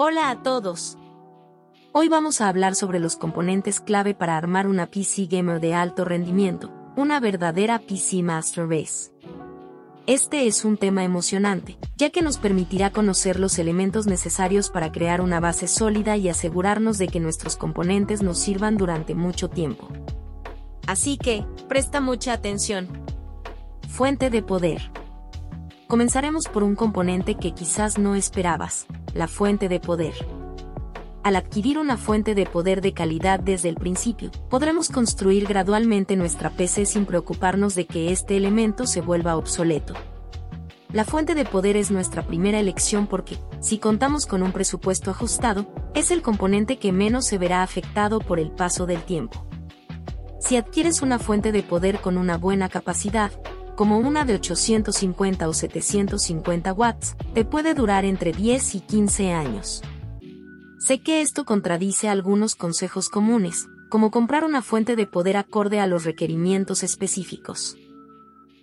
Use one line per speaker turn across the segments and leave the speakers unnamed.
Hola a todos. Hoy vamos a hablar sobre los componentes clave para armar una PC gamer de alto rendimiento, una verdadera PC Master Race. Este es un tema emocionante, ya que nos permitirá conocer los elementos necesarios para crear una base sólida y asegurarnos de que nuestros componentes nos sirvan durante mucho tiempo. Así que, presta mucha atención. Fuente de poder. Comenzaremos por un componente que quizás no esperabas, la fuente de poder. Al adquirir una fuente de poder de calidad desde el principio, podremos construir gradualmente nuestra PC sin preocuparnos de que este elemento se vuelva obsoleto. La fuente de poder es nuestra primera elección porque, si contamos con un presupuesto ajustado, es el componente que menos se verá afectado por el paso del tiempo. Si adquieres una fuente de poder con una buena capacidad, como una de 850 o 750 watts, te puede durar entre 10 y 15 años. Sé que esto contradice algunos consejos comunes, como comprar una fuente de poder acorde a los requerimientos específicos.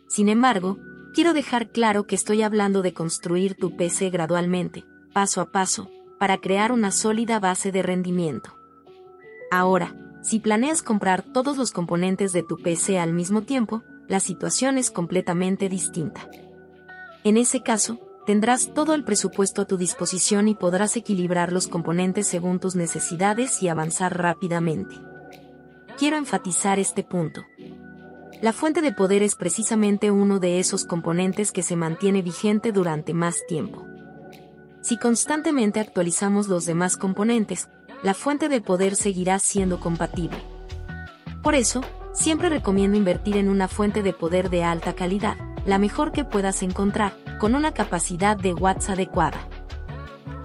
Sin embargo, quiero dejar claro que estoy hablando de construir tu PC gradualmente, paso a paso, para crear una sólida base de rendimiento. Ahora, si planeas comprar todos los componentes de tu PC al mismo tiempo, la situación es completamente distinta. En ese caso, tendrás todo el presupuesto a tu disposición y podrás equilibrar los componentes según tus necesidades y avanzar rápidamente. Quiero enfatizar este punto. La fuente de poder es precisamente uno de esos componentes que se mantiene vigente durante más tiempo. Si constantemente actualizamos los demás componentes, la fuente de poder seguirá siendo compatible. Por eso, siempre recomiendo invertir en una fuente de poder de alta calidad, la mejor que puedas encontrar, con una capacidad de watts adecuada.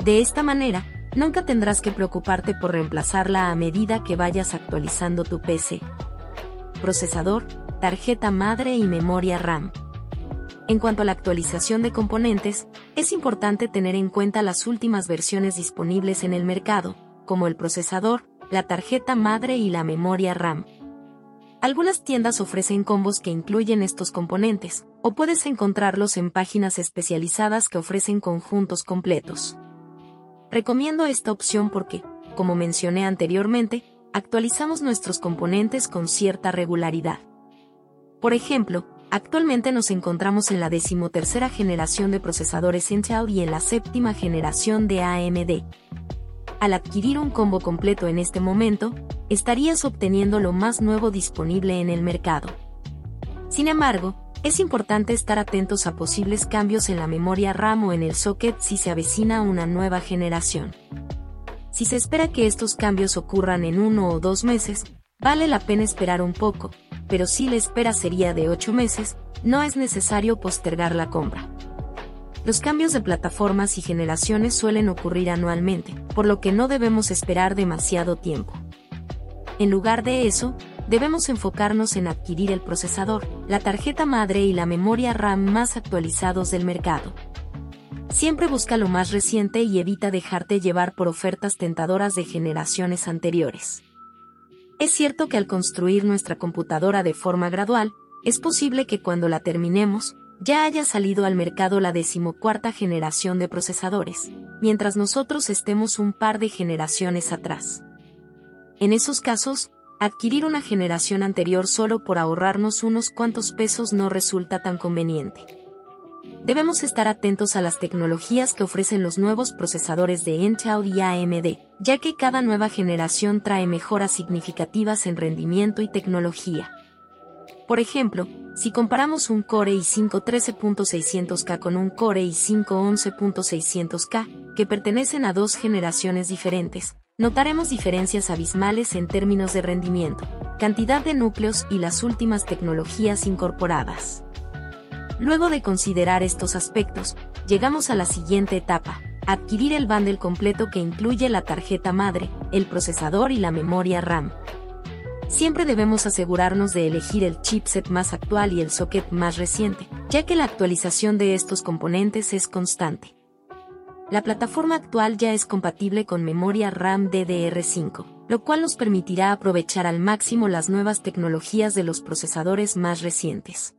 De esta manera, nunca tendrás que preocuparte por reemplazarla a medida que vayas actualizando tu PC. Procesador, tarjeta madre y memoria RAM. En cuanto a la actualización de componentes, es importante tener en cuenta las últimas versiones disponibles en el mercado, como el procesador, la tarjeta madre y la memoria RAM. Algunas tiendas ofrecen combos que incluyen estos componentes, o puedes encontrarlos en páginas especializadas que ofrecen conjuntos completos. Recomiendo esta opción porque, como mencioné anteriormente, actualizamos nuestros componentes con cierta regularidad. Por ejemplo, actualmente nos encontramos en la decimotercera generación de procesadores Intel y en la séptima generación de AMD, al adquirir un combo completo en este momento, estarías obteniendo lo más nuevo disponible en el mercado. Sin embargo, es importante estar atentos a posibles cambios en la memoria RAM o en el socket si se avecina una nueva generación. Si se espera que estos cambios ocurran en uno o dos meses, vale la pena esperar un poco, pero si la espera sería de ocho meses, no es necesario postergar la compra. Los cambios de plataformas y generaciones suelen ocurrir anualmente, por lo que no debemos esperar demasiado tiempo. En lugar de eso, debemos enfocarnos en adquirir el procesador, la tarjeta madre y la memoria RAM más actualizados del mercado. Siempre busca lo más reciente y evita dejarte llevar por ofertas tentadoras de generaciones anteriores. Es cierto que al construir nuestra computadora de forma gradual, es posible que cuando la terminemos, ya haya salido al mercado la decimocuarta generación de procesadores, mientras nosotros estemos un par de generaciones atrás. En esos casos, adquirir una generación anterior solo por ahorrarnos unos cuantos pesos no resulta tan conveniente. Debemos estar atentos a las tecnologías que ofrecen los nuevos procesadores de Intel y AMD, ya que cada nueva generación trae mejoras significativas en rendimiento y tecnología. Por ejemplo, si comparamos un Core i5 13.600K con un Core i5 11.600K, que pertenecen a dos generaciones diferentes, notaremos diferencias abismales en términos de rendimiento, cantidad de núcleos y las últimas tecnologías incorporadas. Luego de considerar estos aspectos, llegamos a la siguiente etapa, adquirir el bundle completo que incluye la tarjeta madre, el procesador y la memoria RAM siempre debemos asegurarnos de elegir el chipset más actual y el socket más reciente, ya que la actualización de estos componentes es constante. La plataforma actual ya es compatible con memoria RAM DDR5, lo cual nos permitirá aprovechar al máximo las nuevas tecnologías de los procesadores más recientes.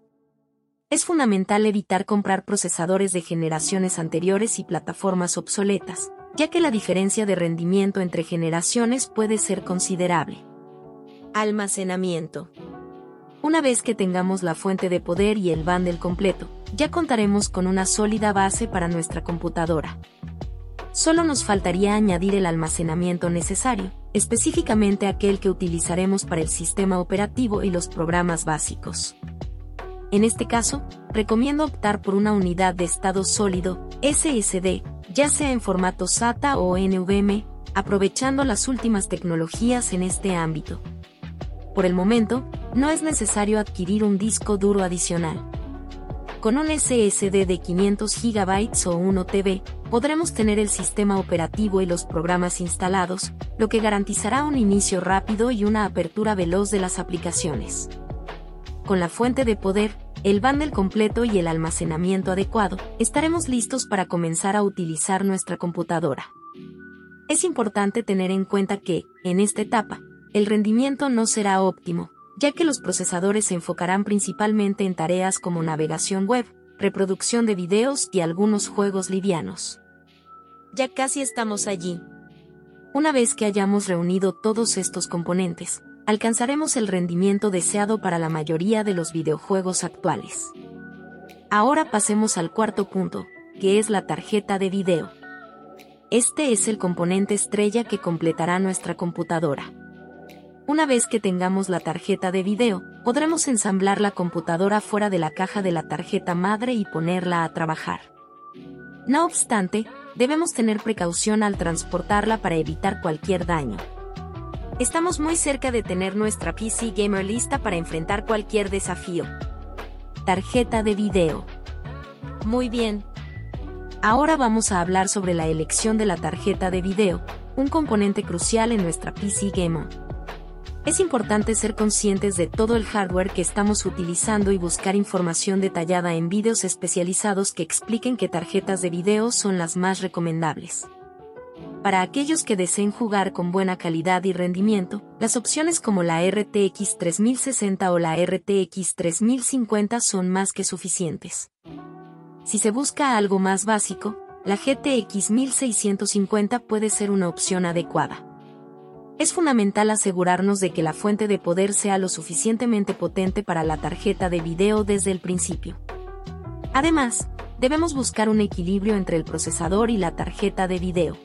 Es fundamental evitar comprar procesadores de generaciones anteriores y plataformas obsoletas, ya que la diferencia de rendimiento entre generaciones puede ser considerable. Almacenamiento. Una vez que tengamos la fuente de poder y el bundle completo, ya contaremos con una sólida base para nuestra computadora. Solo nos faltaría añadir el almacenamiento necesario, específicamente aquel que utilizaremos para el sistema operativo y los programas básicos. En este caso, recomiendo optar por una unidad de estado sólido, SSD, ya sea en formato SATA o NVMe, aprovechando las últimas tecnologías en este ámbito. Por el momento, no es necesario adquirir un disco duro adicional. Con un SSD de 500 GB o 1 TB, podremos tener el sistema operativo y los programas instalados, lo que garantizará un inicio rápido y una apertura veloz de las aplicaciones. Con la fuente de poder, el bundle completo y el almacenamiento adecuado, estaremos listos para comenzar a utilizar nuestra computadora. Es importante tener en cuenta que, en esta etapa, el rendimiento no será óptimo, ya que los procesadores se enfocarán principalmente en tareas como navegación web, reproducción de videos y algunos juegos livianos. Ya casi estamos allí. Una vez que hayamos reunido todos estos componentes, alcanzaremos el rendimiento deseado para la mayoría de los videojuegos actuales. Ahora pasemos al cuarto punto, que es la tarjeta de video. Este es el componente estrella que completará nuestra computadora. Una vez que tengamos la tarjeta de video, podremos ensamblar la computadora fuera de la caja de la tarjeta madre y ponerla a trabajar. No obstante, debemos tener precaución al transportarla para evitar cualquier daño. Estamos muy cerca de tener nuestra PC Gamer lista para enfrentar cualquier desafío. Tarjeta de video. Muy bien. Ahora vamos a hablar sobre la elección de la tarjeta de video, un componente crucial en nuestra PC Gamer. Es importante ser conscientes de todo el hardware que estamos utilizando y buscar información detallada en vídeos especializados que expliquen qué tarjetas de video son las más recomendables. Para aquellos que deseen jugar con buena calidad y rendimiento, las opciones como la RTX 3060 o la RTX 3050 son más que suficientes. Si se busca algo más básico, la GTX 1650 puede ser una opción adecuada es fundamental asegurarnos de que la fuente de poder sea lo suficientemente potente para la tarjeta de video desde el principio. Además, debemos buscar un equilibrio entre el procesador y la tarjeta de video.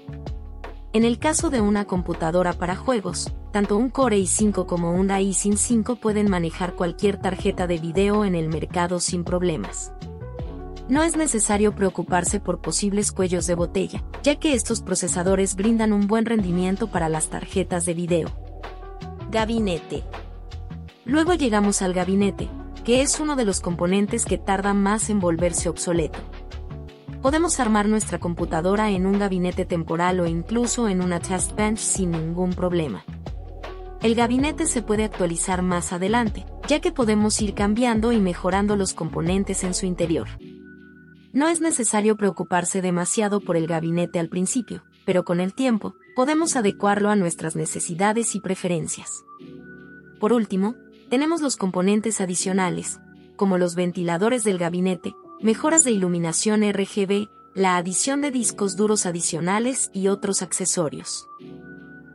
En el caso de una computadora para juegos, tanto un Core i5 como un Ryzen 5 pueden manejar cualquier tarjeta de video en el mercado sin problemas no es necesario preocuparse por posibles cuellos de botella, ya que estos procesadores brindan un buen rendimiento para las tarjetas de video. Gabinete. Luego llegamos al gabinete, que es uno de los componentes que tarda más en volverse obsoleto. Podemos armar nuestra computadora en un gabinete temporal o incluso en una test bench sin ningún problema. El gabinete se puede actualizar más adelante, ya que podemos ir cambiando y mejorando los componentes en su interior. No es necesario preocuparse demasiado por el gabinete al principio, pero con el tiempo, podemos adecuarlo a nuestras necesidades y preferencias. Por último, tenemos los componentes adicionales, como los ventiladores del gabinete, mejoras de iluminación RGB, la adición de discos duros adicionales y otros accesorios.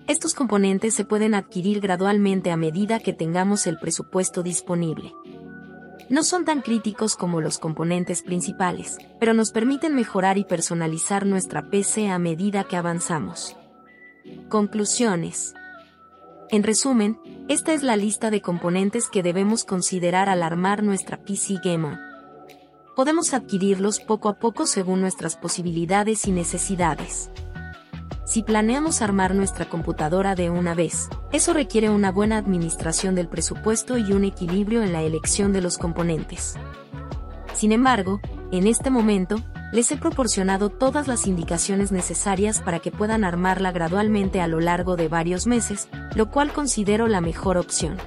Estos componentes se pueden adquirir gradualmente a medida que tengamos el presupuesto disponible no son tan críticos como los componentes principales, pero nos permiten mejorar y personalizar nuestra PC a medida que avanzamos. Conclusiones. En resumen, esta es la lista de componentes que debemos considerar al armar nuestra PC Gamer. Podemos adquirirlos poco a poco según nuestras posibilidades y necesidades. Si planeamos armar nuestra computadora de una vez, eso requiere una buena administración del presupuesto y un equilibrio en la elección de los componentes. Sin embargo, en este momento, les he proporcionado todas las indicaciones necesarias para que puedan armarla gradualmente a lo largo de varios meses, lo cual considero la mejor opción.